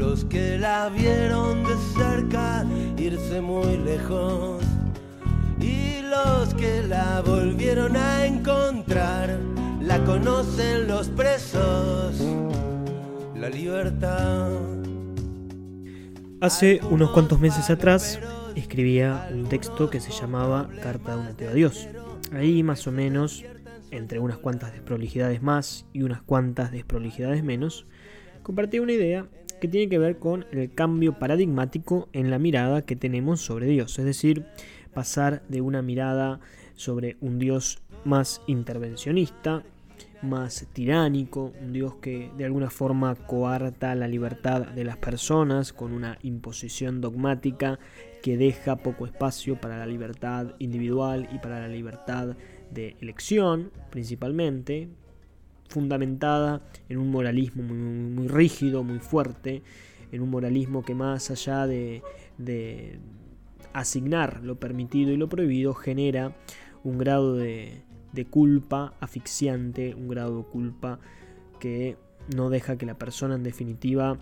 los que la vieron de cerca irse muy lejos y los que la volvieron a encontrar la conocen los presos, la libertad. Hace unos cuantos meses atrás escribía un texto que se llamaba Carta de un ateo a Dios. Ahí más o menos, entre unas cuantas desprolijidades más y unas cuantas desprolijidades menos, compartí una idea que tiene que ver con el cambio paradigmático en la mirada que tenemos sobre Dios, es decir, pasar de una mirada sobre un Dios más intervencionista, más tiránico, un Dios que de alguna forma coarta la libertad de las personas con una imposición dogmática que deja poco espacio para la libertad individual y para la libertad de elección, principalmente, fundamentada en un moralismo muy, rígido, muy fuerte, en un moralismo que más allá de, de, asignar lo permitido y lo prohibido, genera un grado de, de culpa asfixiante, un grado de culpa que no deja que la persona en definitiva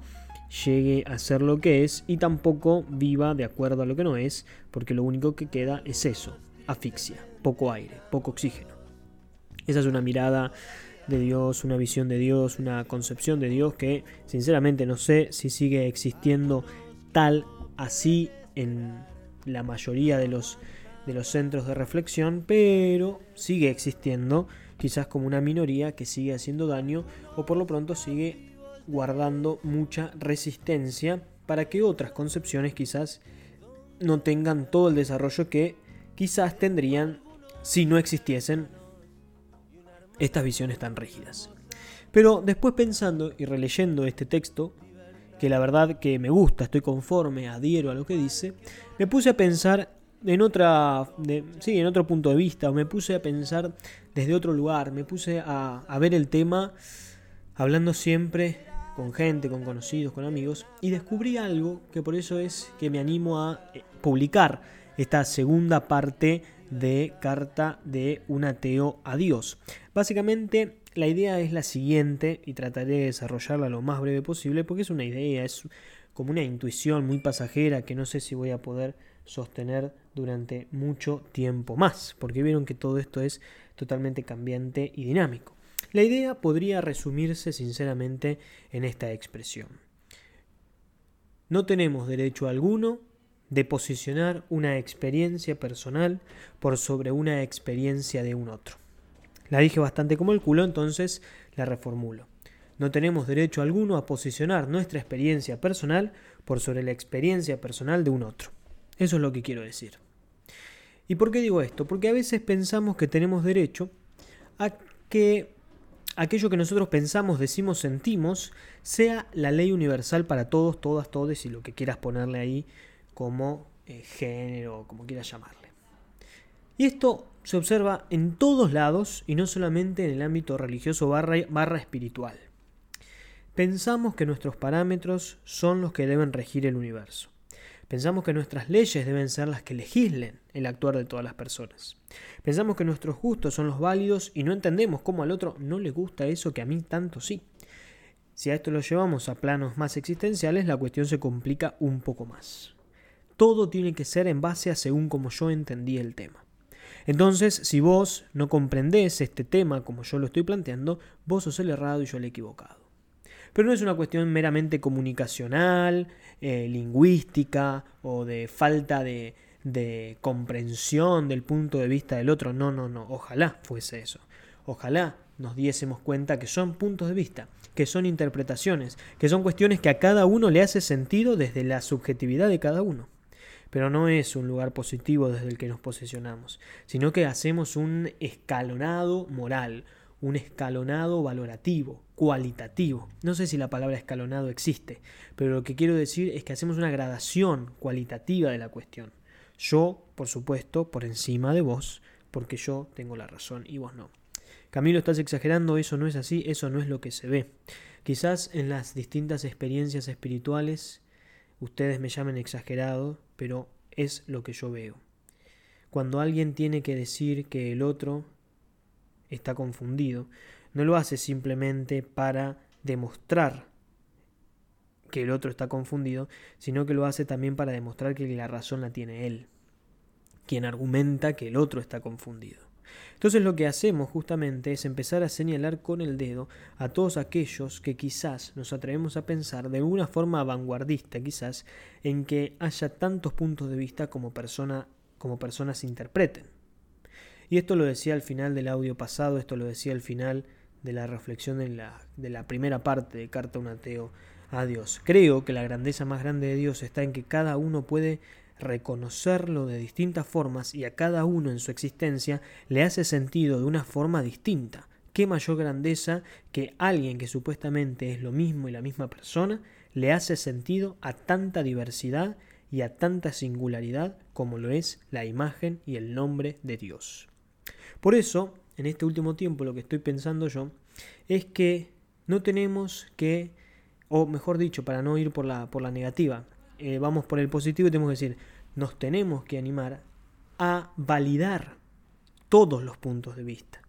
llegue a ser lo que es y tampoco viva de acuerdo a lo que no es, porque lo único que queda es eso, asfixia, poco aire, poco oxígeno. Esa es una mirada de Dios, una visión de Dios, una concepción de Dios que sinceramente no sé si sigue existiendo tal así en la mayoría de los, de los centros de reflexión, pero sigue existiendo quizás como una minoría que sigue haciendo daño o por lo pronto sigue guardando mucha resistencia para que otras concepciones quizás no tengan todo el desarrollo que quizás tendrían si no existiesen estas visiones tan rígidas. Pero después pensando y releyendo este texto, que la verdad que me gusta, estoy conforme, adhiero a lo que dice, me puse a pensar en otra, sí, en otro punto de vista, o me puse a pensar desde otro lugar, me puse a, a ver el tema hablando siempre con gente, con conocidos, con amigos, y descubrí algo que por eso es que me animo a eh, publicar esta segunda parte de Carta de un ateo a Dios. Básicamente la idea es la siguiente y trataré de desarrollarla lo más breve posible porque es una idea, es como una intuición muy pasajera que no sé si voy a poder sostener durante mucho tiempo más, porque vieron que todo esto es totalmente cambiante y dinámico. La idea podría resumirse sinceramente en esta expresión. No tenemos derecho alguno de posicionar una experiencia personal por sobre una experiencia de un otro. La dije bastante como el culo, entonces la reformulo. No tenemos derecho alguno a posicionar nuestra experiencia personal por sobre la experiencia personal de un otro. Eso es lo que quiero decir. ¿Y por qué digo esto? Porque a veces pensamos que tenemos derecho a que aquello que nosotros pensamos, decimos, sentimos, sea la ley universal para todos, todas, todes y lo que quieras ponerle ahí como eh, género, como quieras llamarle. Y esto se observa en todos lados y no solamente en el ámbito religioso barra, barra espiritual. Pensamos que nuestros parámetros son los que deben regir el universo. Pensamos que nuestras leyes deben ser las que legislen el actuar de todas las personas. Pensamos que nuestros gustos son los válidos y no entendemos cómo al otro no le gusta eso que a mí tanto sí. Si a esto lo llevamos a planos más existenciales, la cuestión se complica un poco más todo tiene que ser en base a según como yo entendí el tema. Entonces, si vos no comprendés este tema como yo lo estoy planteando, vos sos el errado y yo el equivocado. Pero no es una cuestión meramente comunicacional, eh, lingüística o de falta de, de comprensión del punto de vista del otro. No, no, no. Ojalá fuese eso. Ojalá nos diésemos cuenta que son puntos de vista, que son interpretaciones, que son cuestiones que a cada uno le hace sentido desde la subjetividad de cada uno pero no es un lugar positivo desde el que nos posicionamos, sino que hacemos un escalonado moral, un escalonado valorativo, cualitativo. No sé si la palabra escalonado existe, pero lo que quiero decir es que hacemos una gradación cualitativa de la cuestión. Yo, por supuesto, por encima de vos, porque yo tengo la razón y vos no. Camilo, estás exagerando, eso no es así, eso no es lo que se ve. Quizás en las distintas experiencias espirituales ustedes me llamen exagerado, pero es lo que yo veo. Cuando alguien tiene que decir que el otro está confundido, no lo hace simplemente para demostrar que el otro está confundido, sino que lo hace también para demostrar que la razón la tiene él, quien argumenta que el otro está confundido. Entonces lo que hacemos justamente es empezar a señalar con el dedo a todos aquellos que quizás nos atrevemos a pensar de una forma vanguardista quizás en que haya tantos puntos de vista como, persona, como personas interpreten. Y esto lo decía al final del audio pasado, esto lo decía al final de la reflexión de la, de la primera parte de Carta un ateo a Dios. Creo que la grandeza más grande de Dios está en que cada uno puede reconocerlo de distintas formas y a cada uno en su existencia le hace sentido de una forma distinta. ¿Qué mayor grandeza que alguien que supuestamente es lo mismo y la misma persona le hace sentido a tanta diversidad y a tanta singularidad como lo es la imagen y el nombre de Dios? Por eso, en este último tiempo lo que estoy pensando yo es que no tenemos que, o mejor dicho, para no ir por la, por la negativa, eh, vamos por el positivo y tenemos que decir, nos tenemos que animar a validar todos los puntos de vista.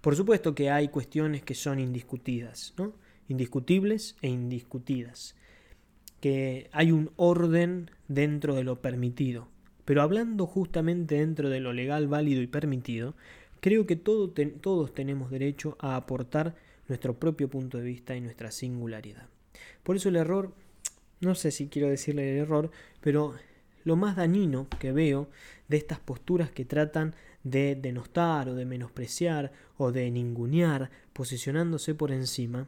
Por supuesto que hay cuestiones que son indiscutidas, ¿no? indiscutibles e indiscutidas, que hay un orden dentro de lo permitido. Pero hablando justamente dentro de lo legal, válido y permitido, creo que todos tenemos derecho a aportar nuestro propio punto de vista y nuestra singularidad. Por eso el error no sé si quiero decirle el error, pero lo más dañino que veo de estas posturas que tratan de denostar o de menospreciar o de ningunear, posicionándose por encima,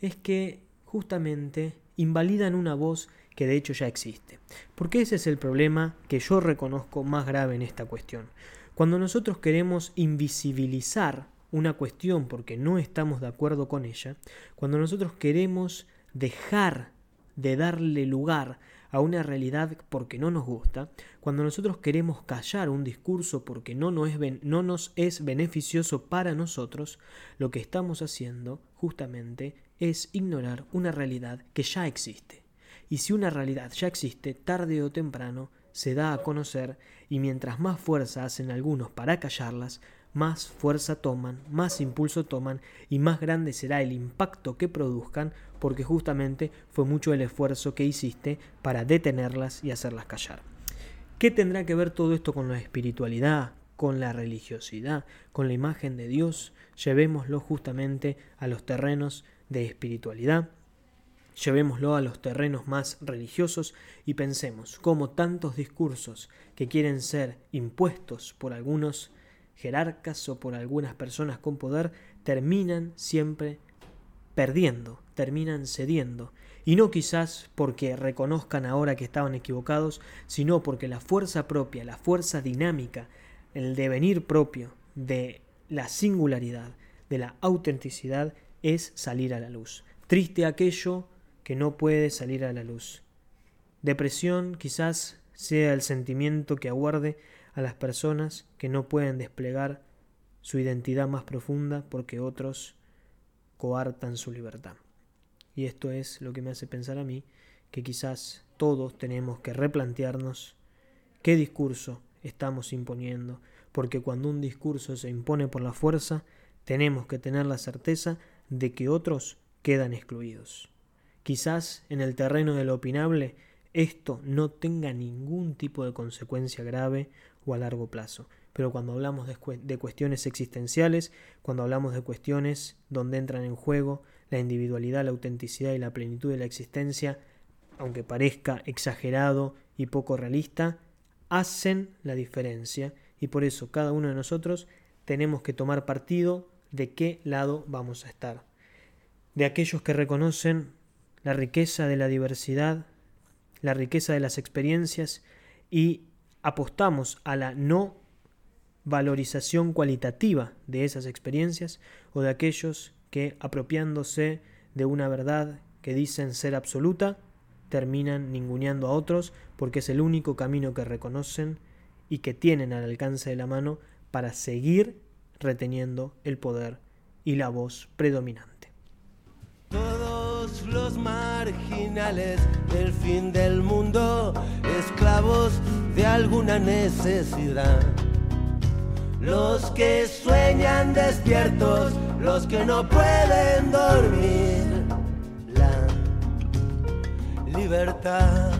es que justamente invalidan una voz que de hecho ya existe. Porque ese es el problema que yo reconozco más grave en esta cuestión. Cuando nosotros queremos invisibilizar una cuestión porque no estamos de acuerdo con ella, cuando nosotros queremos dejar de darle lugar a una realidad porque no nos gusta, cuando nosotros queremos callar un discurso porque no nos, es, no nos es beneficioso para nosotros, lo que estamos haciendo justamente es ignorar una realidad que ya existe. Y si una realidad ya existe, tarde o temprano se da a conocer y mientras más fuerza hacen algunos para callarlas, más fuerza toman, más impulso toman y más grande será el impacto que produzcan porque justamente fue mucho el esfuerzo que hiciste para detenerlas y hacerlas callar. ¿Qué tendrá que ver todo esto con la espiritualidad, con la religiosidad, con la imagen de Dios? Llevémoslo justamente a los terrenos de espiritualidad, llevémoslo a los terrenos más religiosos y pensemos cómo tantos discursos que quieren ser impuestos por algunos jerarcas o por algunas personas con poder terminan siempre perdiendo, terminan cediendo, y no quizás porque reconozcan ahora que estaban equivocados, sino porque la fuerza propia, la fuerza dinámica, el devenir propio de la singularidad, de la autenticidad, es salir a la luz. Triste aquello que no puede salir a la luz. Depresión quizás sea el sentimiento que aguarde a las personas que no pueden desplegar su identidad más profunda porque otros coartan su libertad. Y esto es lo que me hace pensar a mí que quizás todos tenemos que replantearnos qué discurso estamos imponiendo, porque cuando un discurso se impone por la fuerza, tenemos que tener la certeza de que otros quedan excluidos. Quizás en el terreno de lo opinable esto no tenga ningún tipo de consecuencia grave o a largo plazo. Pero cuando hablamos de, cuestiones existenciales, cuando hablamos de cuestiones donde entran en juego la individualidad, la autenticidad y la plenitud de la existencia, aunque parezca exagerado y poco realista, hacen la diferencia y por eso cada uno de nosotros tenemos que tomar partido de qué lado vamos a estar. De aquellos que reconocen la riqueza de la diversidad, la riqueza de las experiencias y apostamos a la no valorización cualitativa de esas experiencias o de aquellos que, apropiándose de una verdad que dicen ser absoluta, terminan ninguneando a otros porque es el único camino que reconocen y que tienen al alcance de la mano para seguir reteniendo el poder y la voz predominante. Todos los marginales del fin del mundo, esclavos de alguna necesidad. Los que sueñan despiertos, los que no pueden dormir. La libertad